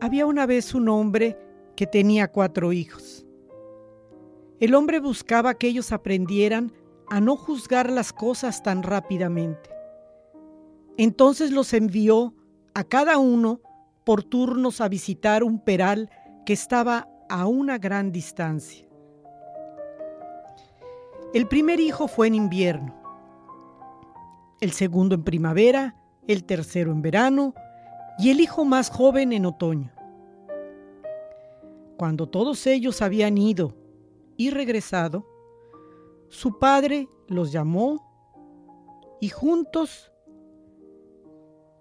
Había una vez un hombre que tenía cuatro hijos. El hombre buscaba que ellos aprendieran a no juzgar las cosas tan rápidamente. Entonces los envió a cada uno por turnos a visitar un peral que estaba a una gran distancia. El primer hijo fue en invierno, el segundo en primavera, el tercero en verano y el hijo más joven en otoño. Cuando todos ellos habían ido y regresado, su padre los llamó y juntos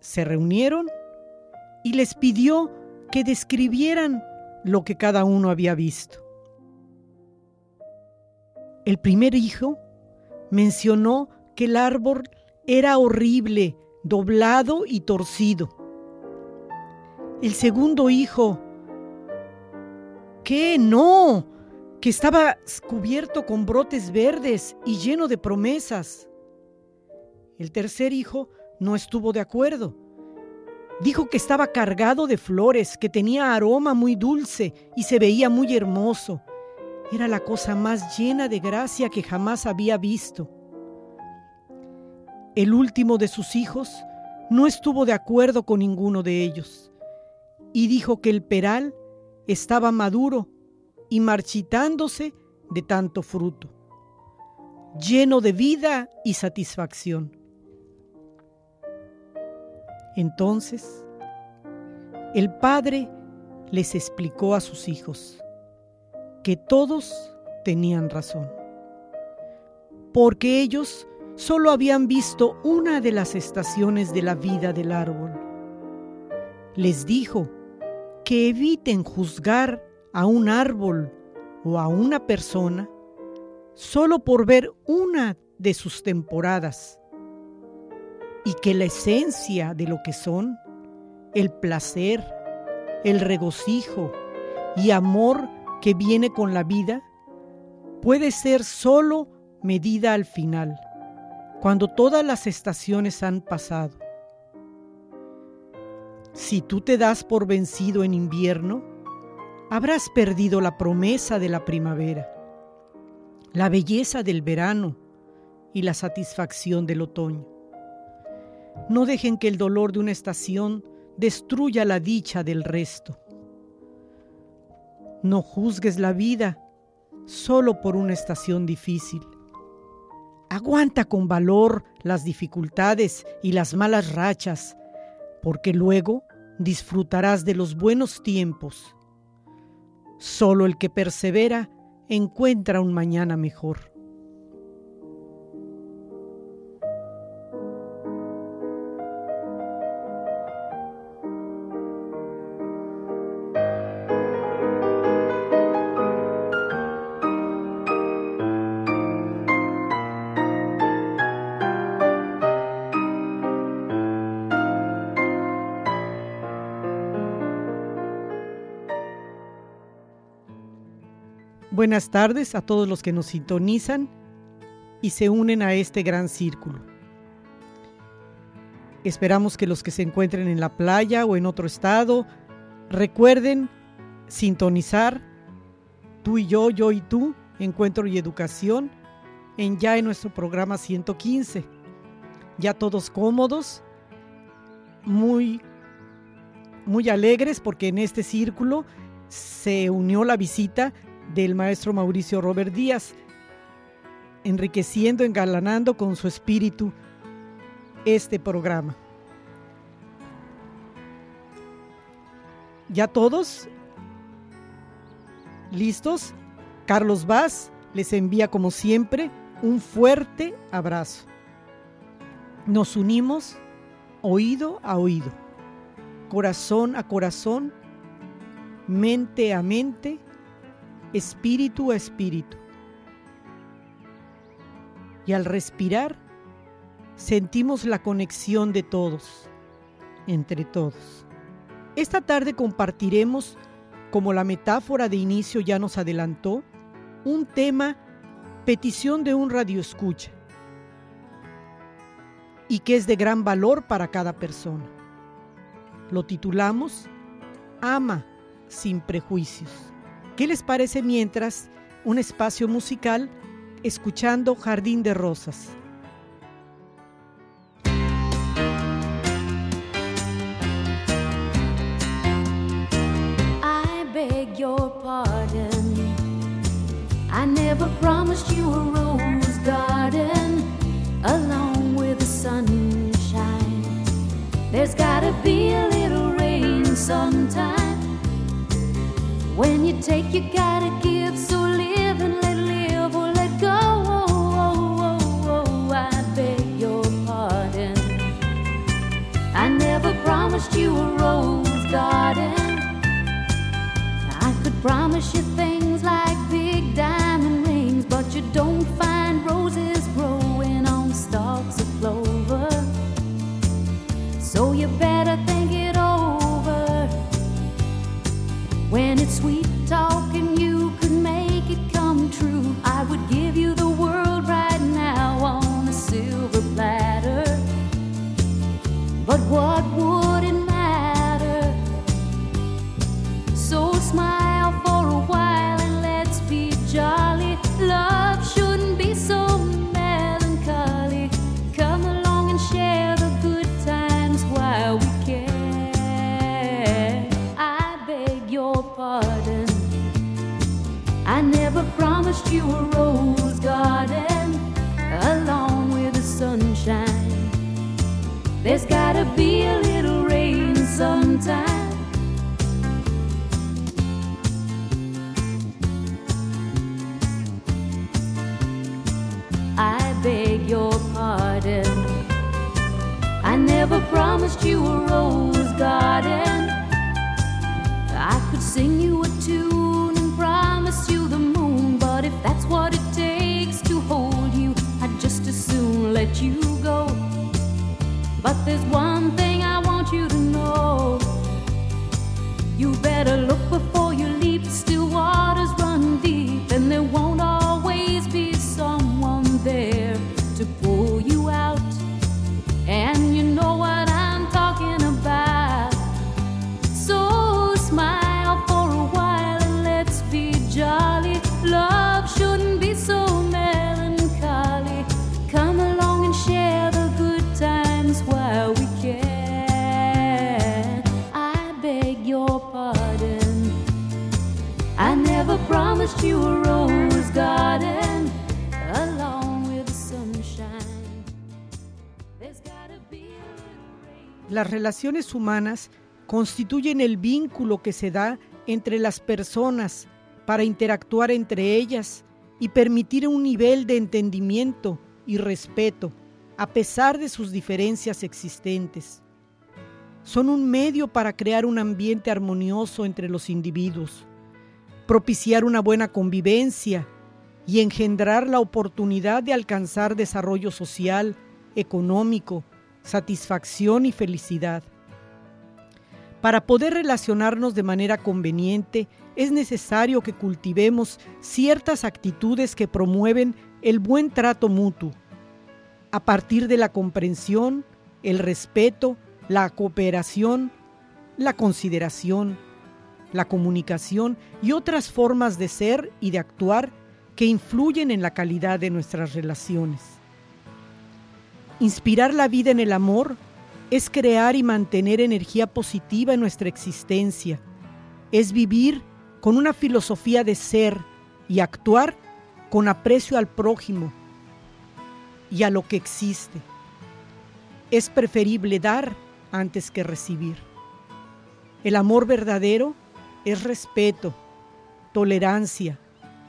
se reunieron y les pidió que describieran lo que cada uno había visto. El primer hijo mencionó que el árbol era horrible, doblado y torcido. El segundo hijo qué? No, que estaba cubierto con brotes verdes y lleno de promesas. El tercer hijo no estuvo de acuerdo. Dijo que estaba cargado de flores, que tenía aroma muy dulce y se veía muy hermoso. Era la cosa más llena de gracia que jamás había visto. El último de sus hijos no estuvo de acuerdo con ninguno de ellos y dijo que el peral estaba maduro y marchitándose de tanto fruto, lleno de vida y satisfacción. Entonces, el padre les explicó a sus hijos que todos tenían razón, porque ellos solo habían visto una de las estaciones de la vida del árbol. Les dijo que eviten juzgar a un árbol o a una persona solo por ver una de sus temporadas y que la esencia de lo que son, el placer, el regocijo y amor que viene con la vida, puede ser solo medida al final, cuando todas las estaciones han pasado. Si tú te das por vencido en invierno, habrás perdido la promesa de la primavera, la belleza del verano y la satisfacción del otoño. No dejen que el dolor de una estación destruya la dicha del resto. No juzgues la vida solo por una estación difícil. Aguanta con valor las dificultades y las malas rachas, porque luego disfrutarás de los buenos tiempos. Solo el que persevera encuentra un mañana mejor. Buenas tardes a todos los que nos sintonizan y se unen a este gran círculo. Esperamos que los que se encuentren en la playa o en otro estado recuerden sintonizar tú y yo, yo y tú, encuentro y educación, en ya en nuestro programa 115. Ya todos cómodos, muy, muy alegres porque en este círculo se unió la visita del maestro Mauricio Robert Díaz, enriqueciendo, engalanando con su espíritu este programa. ¿Ya todos? ¿Listos? Carlos Vaz les envía como siempre un fuerte abrazo. Nos unimos oído a oído, corazón a corazón, mente a mente, espíritu a espíritu. Y al respirar, sentimos la conexión de todos, entre todos. Esta tarde compartiremos, como la metáfora de inicio ya nos adelantó, un tema petición de un radioescucha y que es de gran valor para cada persona. Lo titulamos Ama sin prejuicios. ¿Qué les parece mientras un espacio musical escuchando Jardín de Rosas? I beg your pardon. I never promised you a rose garden along with the sunshine. There's gotta be a little rain sometime. When you take, you gotta give. So live and let live or let go. Oh, oh, oh, I beg your pardon. I never promised you a rose garden. I could promise you Las relaciones humanas constituyen el vínculo que se da entre las personas para interactuar entre ellas y permitir un nivel de entendimiento y respeto a pesar de sus diferencias existentes. Son un medio para crear un ambiente armonioso entre los individuos, propiciar una buena convivencia y engendrar la oportunidad de alcanzar desarrollo social, económico, satisfacción y felicidad. Para poder relacionarnos de manera conveniente, es necesario que cultivemos ciertas actitudes que promueven el buen trato mutuo, a partir de la comprensión, el respeto, la cooperación, la consideración, la comunicación y otras formas de ser y de actuar que influyen en la calidad de nuestras relaciones. Inspirar la vida en el amor es crear y mantener energía positiva en nuestra existencia, es vivir con una filosofía de ser y actuar con aprecio al prójimo y a lo que existe. Es preferible dar antes que recibir. El amor verdadero es respeto, tolerancia,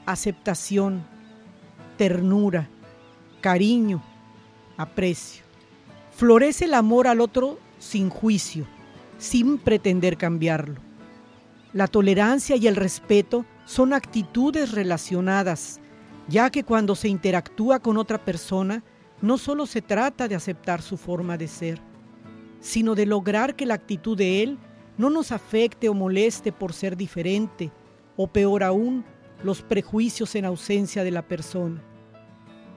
aceptación, ternura, cariño, aprecio. Florece el amor al otro sin juicio, sin pretender cambiarlo. La tolerancia y el respeto son actitudes relacionadas, ya que cuando se interactúa con otra persona, no solo se trata de aceptar su forma de ser, sino de lograr que la actitud de él no nos afecte o moleste por ser diferente, o peor aún, los prejuicios en ausencia de la persona.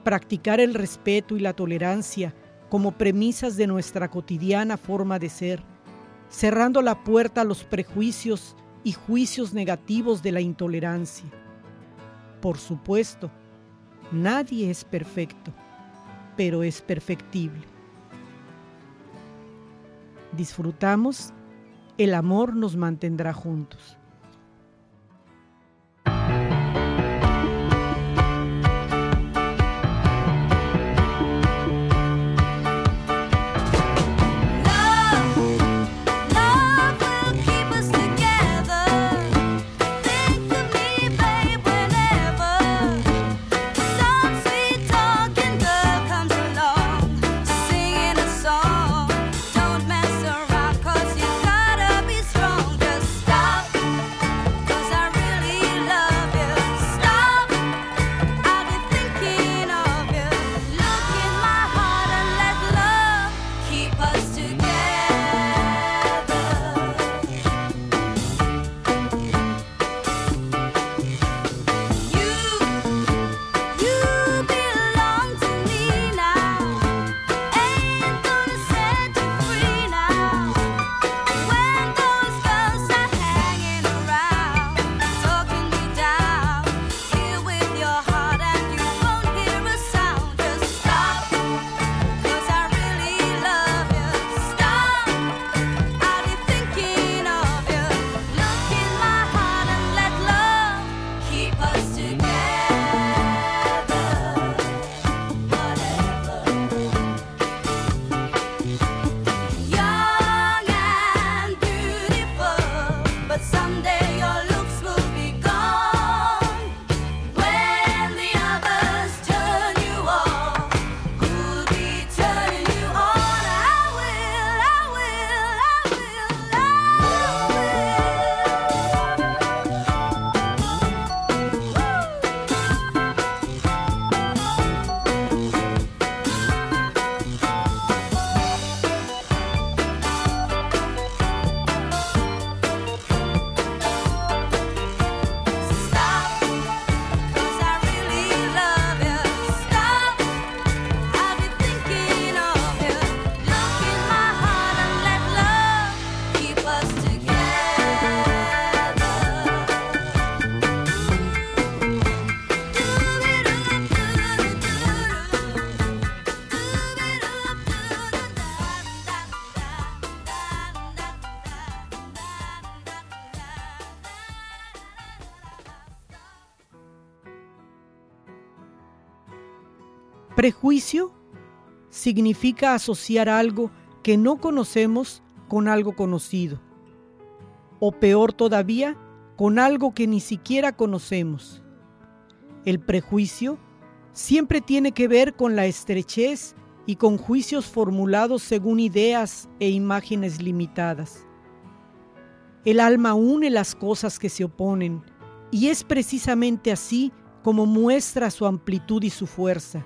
Practicar el respeto y la tolerancia como premisas de nuestra cotidiana forma de ser, cerrando la puerta a los prejuicios y juicios negativos de la intolerancia. Por supuesto, nadie es perfecto, pero es perfectible. Disfrutamos, el amor nos mantendrá juntos. Prejuicio significa asociar algo que no conocemos con algo conocido, o peor todavía, con algo que ni siquiera conocemos. El prejuicio siempre tiene que ver con la estrechez y con juicios formulados según ideas e imágenes limitadas. El alma une las cosas que se oponen y es precisamente así como muestra su amplitud y su fuerza.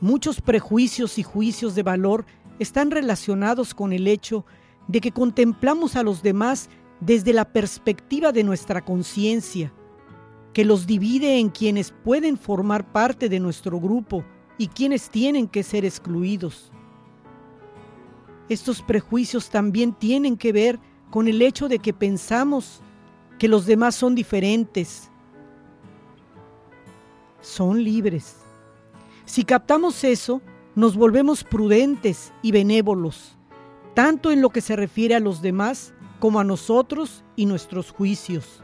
Muchos prejuicios y juicios de valor están relacionados con el hecho de que contemplamos a los demás desde la perspectiva de nuestra conciencia, que los divide en quienes pueden formar parte de nuestro grupo y quienes tienen que ser excluidos. Estos prejuicios también tienen que ver con el hecho de que pensamos que los demás son diferentes, son libres. Si captamos eso, nos volvemos prudentes y benévolos, tanto en lo que se refiere a los demás como a nosotros y nuestros juicios.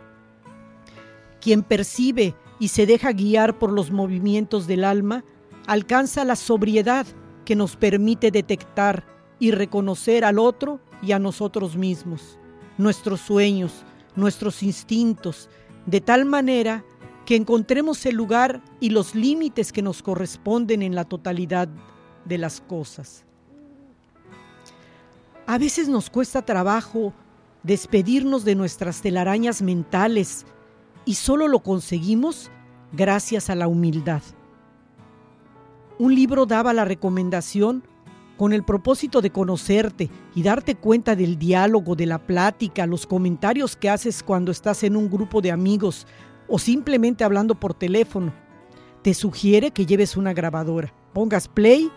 Quien percibe y se deja guiar por los movimientos del alma, alcanza la sobriedad que nos permite detectar y reconocer al otro y a nosotros mismos, nuestros sueños, nuestros instintos, de tal manera que encontremos el lugar y los límites que nos corresponden en la totalidad de las cosas. A veces nos cuesta trabajo despedirnos de nuestras telarañas mentales y solo lo conseguimos gracias a la humildad. Un libro daba la recomendación con el propósito de conocerte y darte cuenta del diálogo, de la plática, los comentarios que haces cuando estás en un grupo de amigos o simplemente hablando por teléfono. Te sugiere que lleves una grabadora, pongas play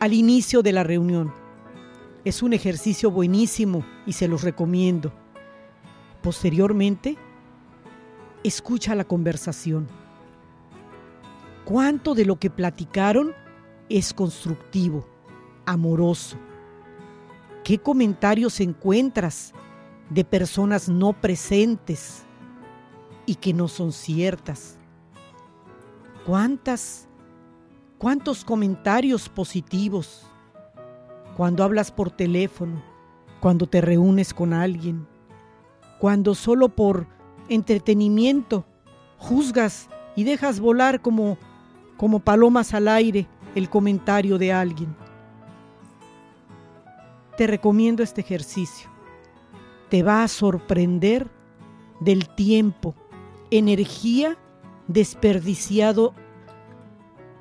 al inicio de la reunión. Es un ejercicio buenísimo y se los recomiendo. Posteriormente, escucha la conversación. ¿Cuánto de lo que platicaron es constructivo, amoroso? ¿Qué comentarios encuentras de personas no presentes y que no son ciertas? ¿Cuántas, cuántos comentarios positivos cuando hablas por teléfono, cuando te reúnes con alguien, cuando solo por entretenimiento juzgas y dejas volar como como palomas al aire el comentario de alguien. Te recomiendo este ejercicio. Te va a sorprender del tiempo, energía desperdiciado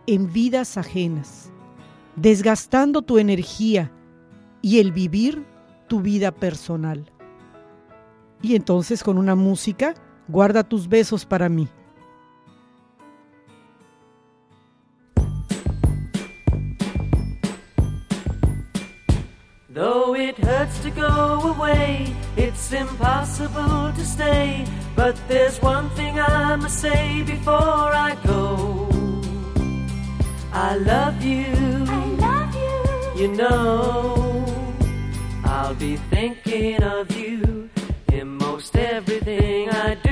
en vidas ajenas, desgastando tu energía y el vivir tu vida personal. Y entonces con una música, guarda tus besos para mí. But there's one thing I must say before I go. I love you. I love you. You know, I'll be thinking of you in most everything I do.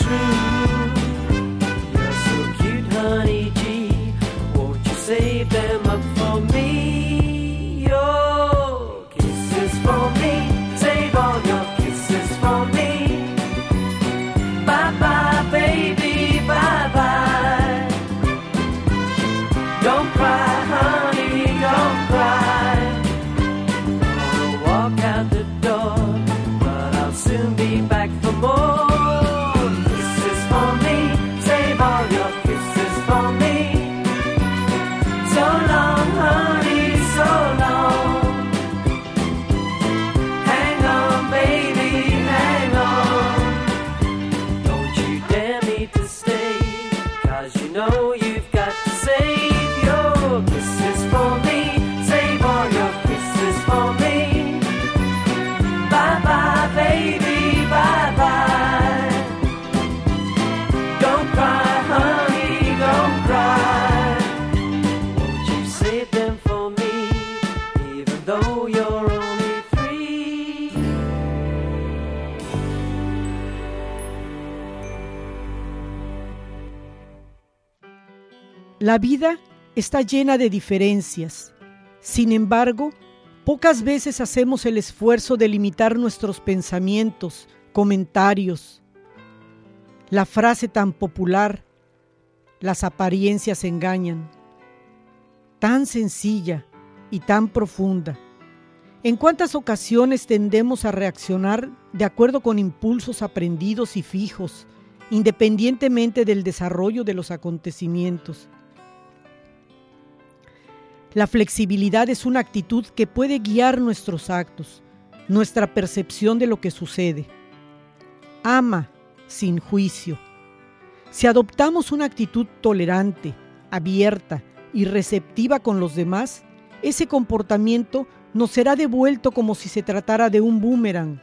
true. La vida está llena de diferencias. Sin embargo, pocas veces hacemos el esfuerzo de limitar nuestros pensamientos, comentarios. La frase tan popular, las apariencias engañan, tan sencilla y tan profunda. ¿En cuántas ocasiones tendemos a reaccionar de acuerdo con impulsos aprendidos y fijos, independientemente del desarrollo de los acontecimientos? La flexibilidad es una actitud que puede guiar nuestros actos, nuestra percepción de lo que sucede. Ama sin juicio. Si adoptamos una actitud tolerante, abierta y receptiva con los demás, ese comportamiento nos será devuelto como si se tratara de un boomerang.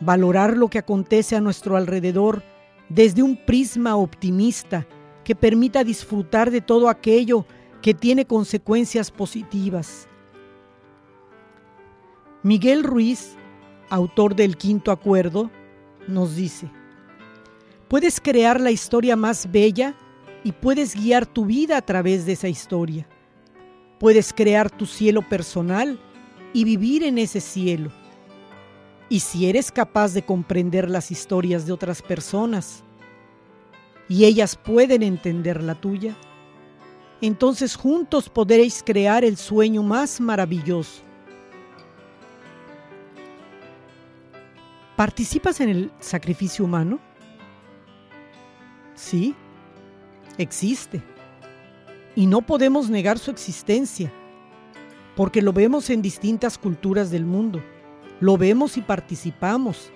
Valorar lo que acontece a nuestro alrededor desde un prisma optimista que permita disfrutar de todo aquello que tiene consecuencias positivas. Miguel Ruiz, autor del Quinto Acuerdo, nos dice, puedes crear la historia más bella y puedes guiar tu vida a través de esa historia. Puedes crear tu cielo personal y vivir en ese cielo. Y si eres capaz de comprender las historias de otras personas y ellas pueden entender la tuya, entonces juntos podréis crear el sueño más maravilloso. ¿Participas en el sacrificio humano? Sí, existe. Y no podemos negar su existencia, porque lo vemos en distintas culturas del mundo. Lo vemos y participamos.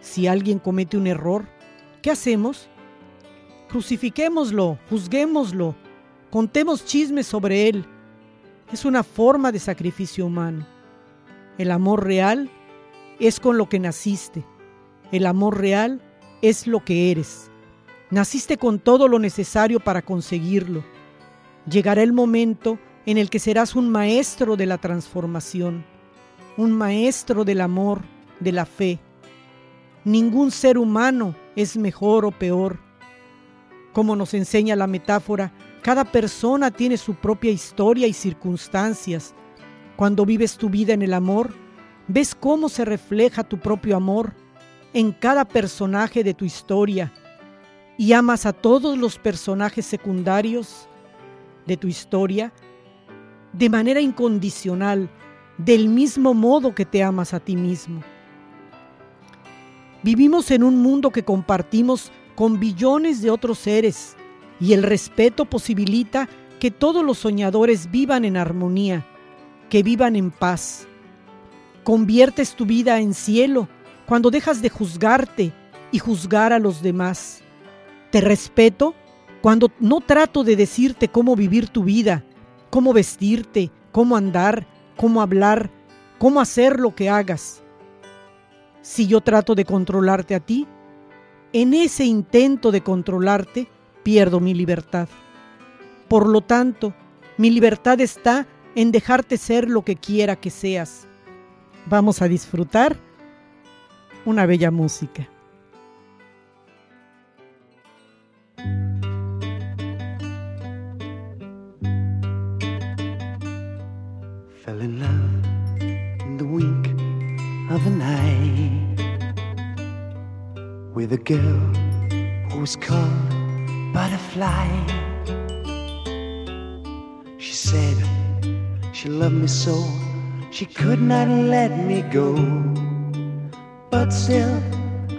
Si alguien comete un error, ¿qué hacemos? Crucifiquémoslo, juzguémoslo, contemos chismes sobre él. Es una forma de sacrificio humano. El amor real es con lo que naciste. El amor real es lo que eres. Naciste con todo lo necesario para conseguirlo. Llegará el momento en el que serás un maestro de la transformación, un maestro del amor, de la fe. Ningún ser humano es mejor o peor. Como nos enseña la metáfora, cada persona tiene su propia historia y circunstancias. Cuando vives tu vida en el amor, ves cómo se refleja tu propio amor en cada personaje de tu historia y amas a todos los personajes secundarios de tu historia de manera incondicional, del mismo modo que te amas a ti mismo. Vivimos en un mundo que compartimos con billones de otros seres y el respeto posibilita que todos los soñadores vivan en armonía, que vivan en paz. Conviertes tu vida en cielo cuando dejas de juzgarte y juzgar a los demás. Te respeto cuando no trato de decirte cómo vivir tu vida, cómo vestirte, cómo andar, cómo hablar, cómo hacer lo que hagas. Si yo trato de controlarte a ti, en ese intento de controlarte, pierdo mi libertad. Por lo tanto, mi libertad está en dejarte ser lo que quiera que seas. Vamos a disfrutar una bella música. With a girl who was called butterfly. She said she loved me so, she could not let me go. But still,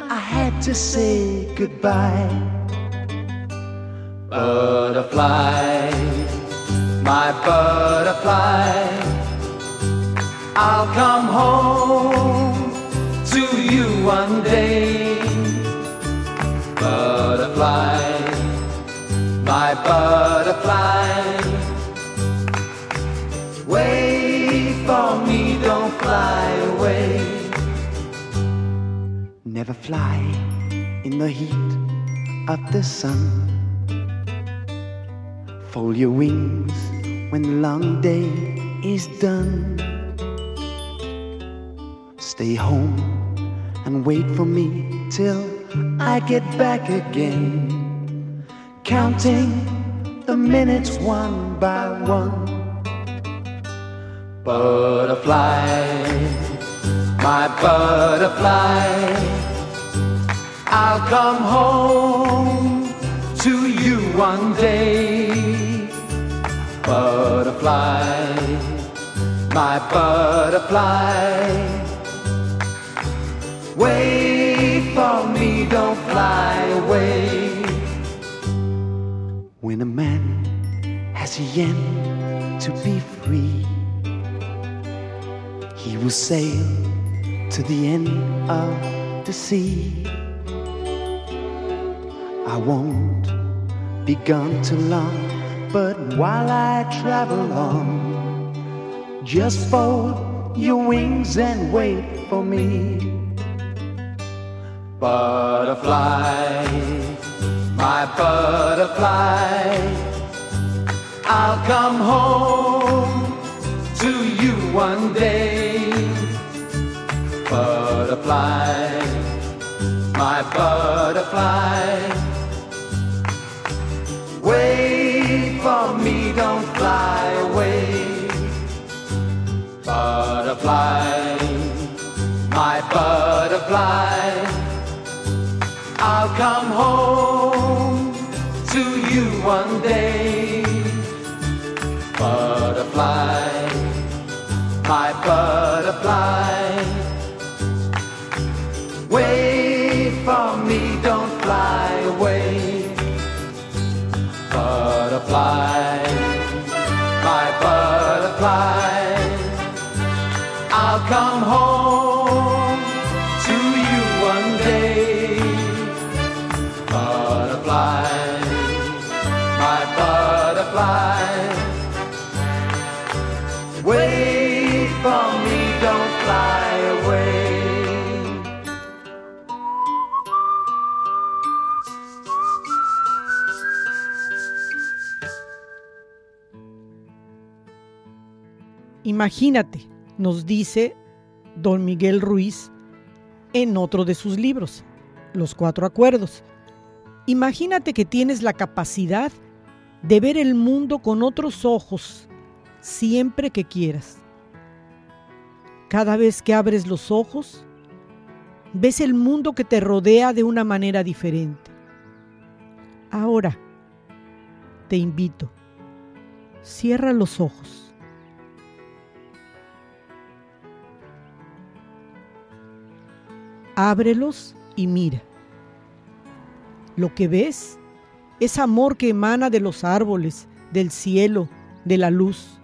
I had to say goodbye. Butterfly, my butterfly, I'll come home to you one day. Butterfly my butterfly. Wait for me, don't fly away. Never fly in the heat of the sun. Fold your wings when the long day is done. Stay home and wait for me till I get back again counting the minutes one by one. Butterfly, my butterfly, I'll come home to you one day. Butterfly, my butterfly, wait don't fly away. When a man has a yen to be free, he will sail to the end of the sea. I won't be gone too long, but while I travel on, just fold your wings and wait for me. Butterfly my butterfly. I'll come home to you one day. Butterfly, my butterfly. Wait for me, don't fly away. Butterfly, my butterfly. Imagínate, nos dice don Miguel Ruiz en otro de sus libros, Los Cuatro Acuerdos. Imagínate que tienes la capacidad de ver el mundo con otros ojos siempre que quieras. Cada vez que abres los ojos, ves el mundo que te rodea de una manera diferente. Ahora, te invito, cierra los ojos. Ábrelos y mira. Lo que ves es amor que emana de los árboles, del cielo, de la luz.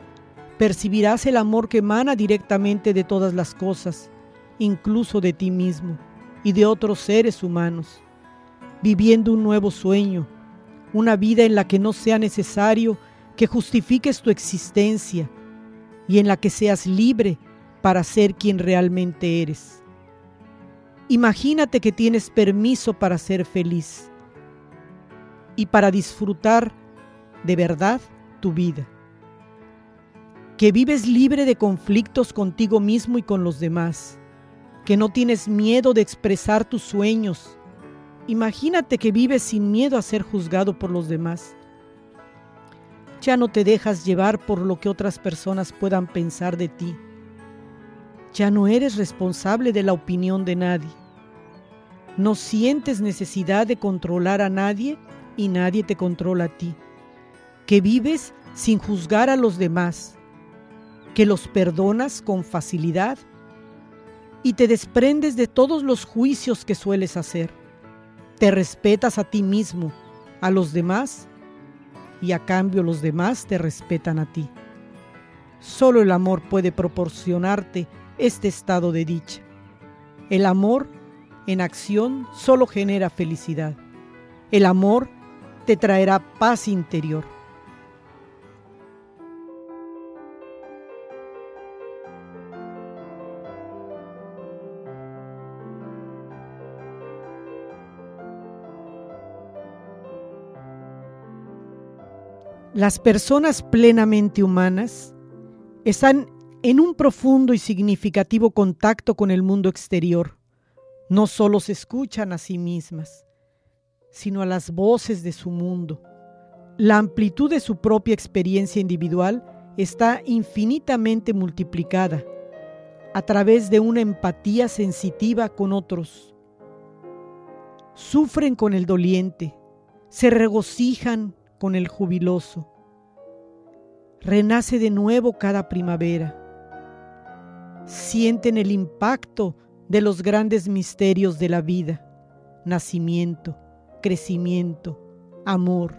Percibirás el amor que emana directamente de todas las cosas, incluso de ti mismo y de otros seres humanos, viviendo un nuevo sueño, una vida en la que no sea necesario que justifiques tu existencia y en la que seas libre para ser quien realmente eres. Imagínate que tienes permiso para ser feliz y para disfrutar de verdad tu vida. Que vives libre de conflictos contigo mismo y con los demás. Que no tienes miedo de expresar tus sueños. Imagínate que vives sin miedo a ser juzgado por los demás. Ya no te dejas llevar por lo que otras personas puedan pensar de ti. Ya no eres responsable de la opinión de nadie. No sientes necesidad de controlar a nadie y nadie te controla a ti. Que vives sin juzgar a los demás. Que los perdonas con facilidad y te desprendes de todos los juicios que sueles hacer. Te respetas a ti mismo, a los demás y a cambio los demás te respetan a ti. Solo el amor puede proporcionarte este estado de dicha. El amor en acción solo genera felicidad. El amor te traerá paz interior. Las personas plenamente humanas están en un profundo y significativo contacto con el mundo exterior. No solo se escuchan a sí mismas, sino a las voces de su mundo, La amplitud de su propia experiencia individual está infinitamente multiplicada a través de una empatía sensitiva con otros. Sufren con el doliente, se regocijan con el jubiloso. Renace de nuevo cada primavera. Sienten el impacto de los grandes misterios de la vida, nacimiento, crecimiento, amor,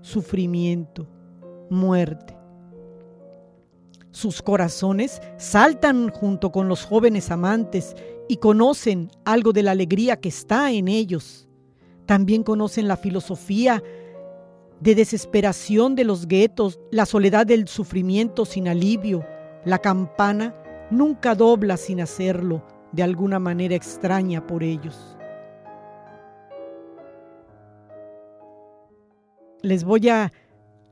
sufrimiento, muerte. Sus corazones saltan junto con los jóvenes amantes y conocen algo de la alegría que está en ellos. También conocen la filosofía de desesperación de los guetos, la soledad del sufrimiento sin alivio. La campana nunca dobla sin hacerlo de alguna manera extraña por ellos. Les voy a,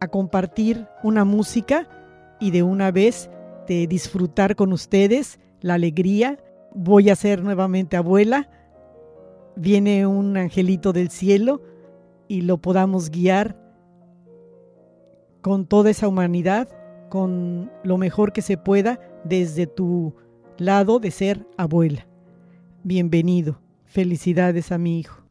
a compartir una música y de una vez de disfrutar con ustedes la alegría. Voy a ser nuevamente abuela. Viene un angelito del cielo y lo podamos guiar con toda esa humanidad, con lo mejor que se pueda desde tu lado de ser abuela. Bienvenido. Felicidades a mi hijo.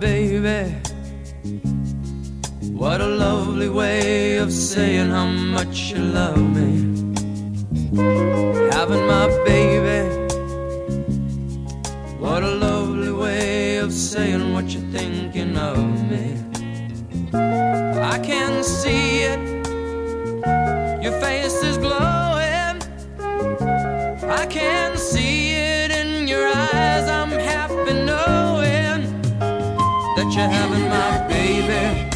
baby. What a lovely way of saying how much you love me. Having my baby. Saying what you're thinking of me. I can see it. Your face is glowing. I can see it in your eyes. I'm happy knowing that you're having my baby.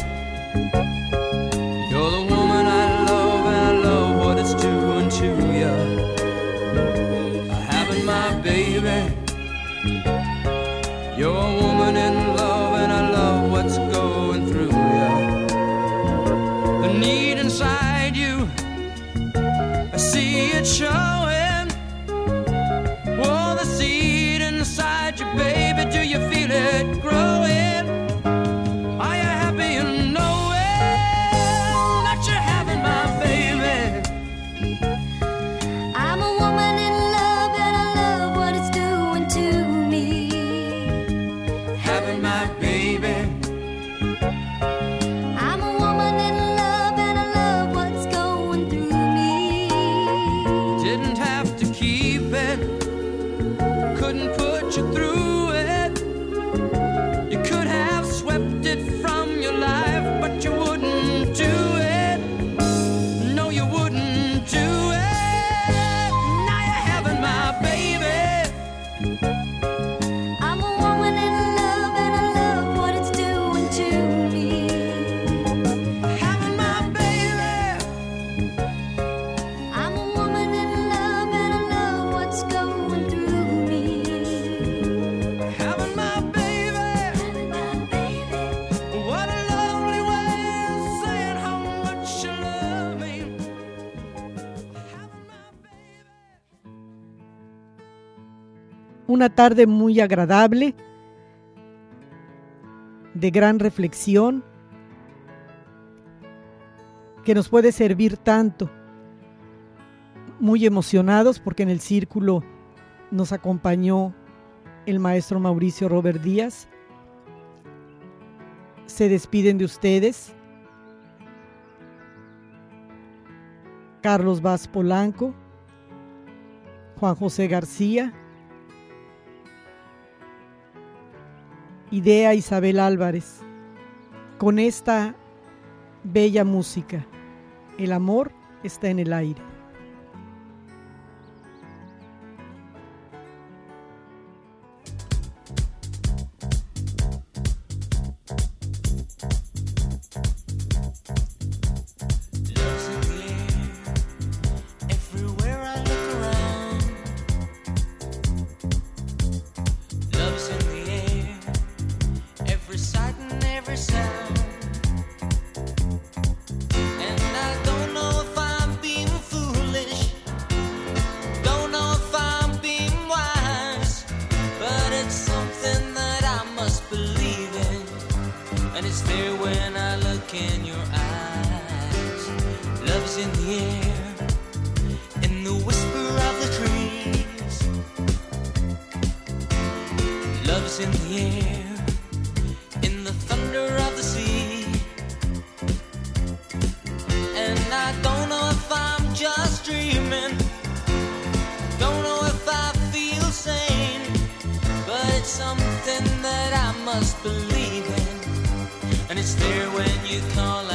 Una tarde muy agradable, de gran reflexión, que nos puede servir tanto. Muy emocionados porque en el círculo nos acompañó el maestro Mauricio Robert Díaz. Se despiden de ustedes. Carlos Vaz Polanco, Juan José García, Idea Isabel Álvarez, con esta bella música. El amor está en el aire. Love's in the air, in the whisper of the trees. Love's in the air, in the thunder of the sea. And I don't know if I'm just dreaming. Don't know if I feel sane. But it's something that I must believe in. And it's there when you call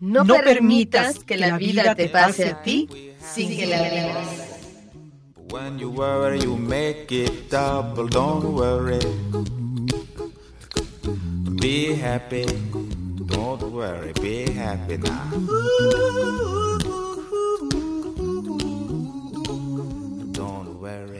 No, no permitas que la vida te pase a ti sin que la leas. When you worry, you make it double. Don't worry. Be happy. Don't worry. Be happy now. Don't worry.